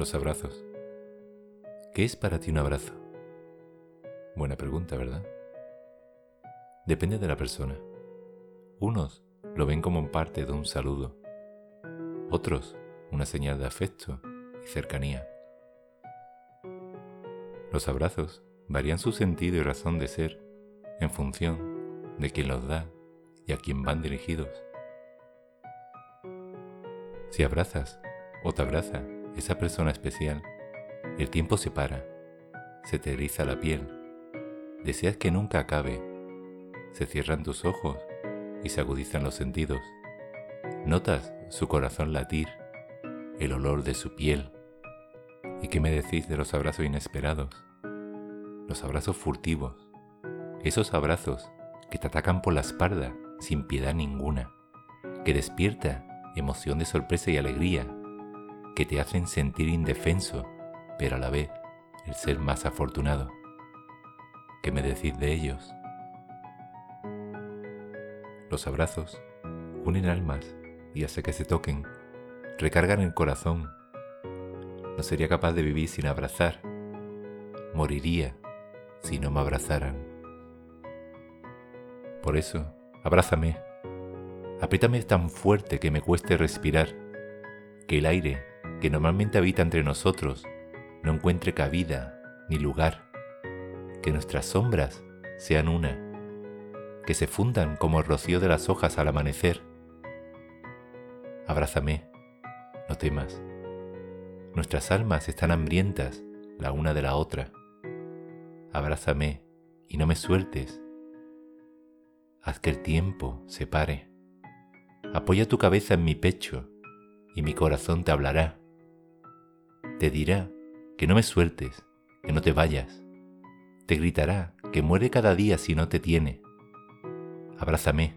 Los abrazos. ¿Qué es para ti un abrazo? Buena pregunta, ¿verdad? Depende de la persona. Unos lo ven como parte de un saludo, otros una señal de afecto y cercanía. Los abrazos varían su sentido y razón de ser en función de quien los da y a quien van dirigidos. Si abrazas o te abraza esa persona especial, el tiempo se para, se te eriza la piel, deseas que nunca acabe, se cierran tus ojos y se agudizan los sentidos. Notas su corazón latir, el olor de su piel. ¿Y qué me decís de los abrazos inesperados? Los abrazos furtivos, esos abrazos que te atacan por la espalda sin piedad ninguna, que despierta emoción de sorpresa y alegría, que te hacen sentir indefenso, pero a la vez el ser más afortunado. ¿Qué me decís de ellos? Los abrazos unen almas y hace que se toquen, recargan el corazón. No sería capaz de vivir sin abrazar. Moriría si no me abrazaran. Por eso, abrázame. Apriétame tan fuerte que me cueste respirar, que el aire que normalmente habita entre nosotros no encuentre cabida ni lugar, que nuestras sombras sean una, que se fundan como el rocío de las hojas al amanecer. Abrázame, no temas. Nuestras almas están hambrientas la una de la otra. Abrázame y no me sueltes. Haz que el tiempo se pare. Apoya tu cabeza en mi pecho y mi corazón te hablará. Te dirá que no me sueltes, que no te vayas. Te gritará que muere cada día si no te tiene. Abrázame.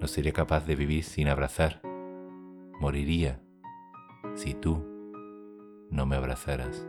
No sería capaz de vivir sin abrazar. Moriría si tú no me abrazaras.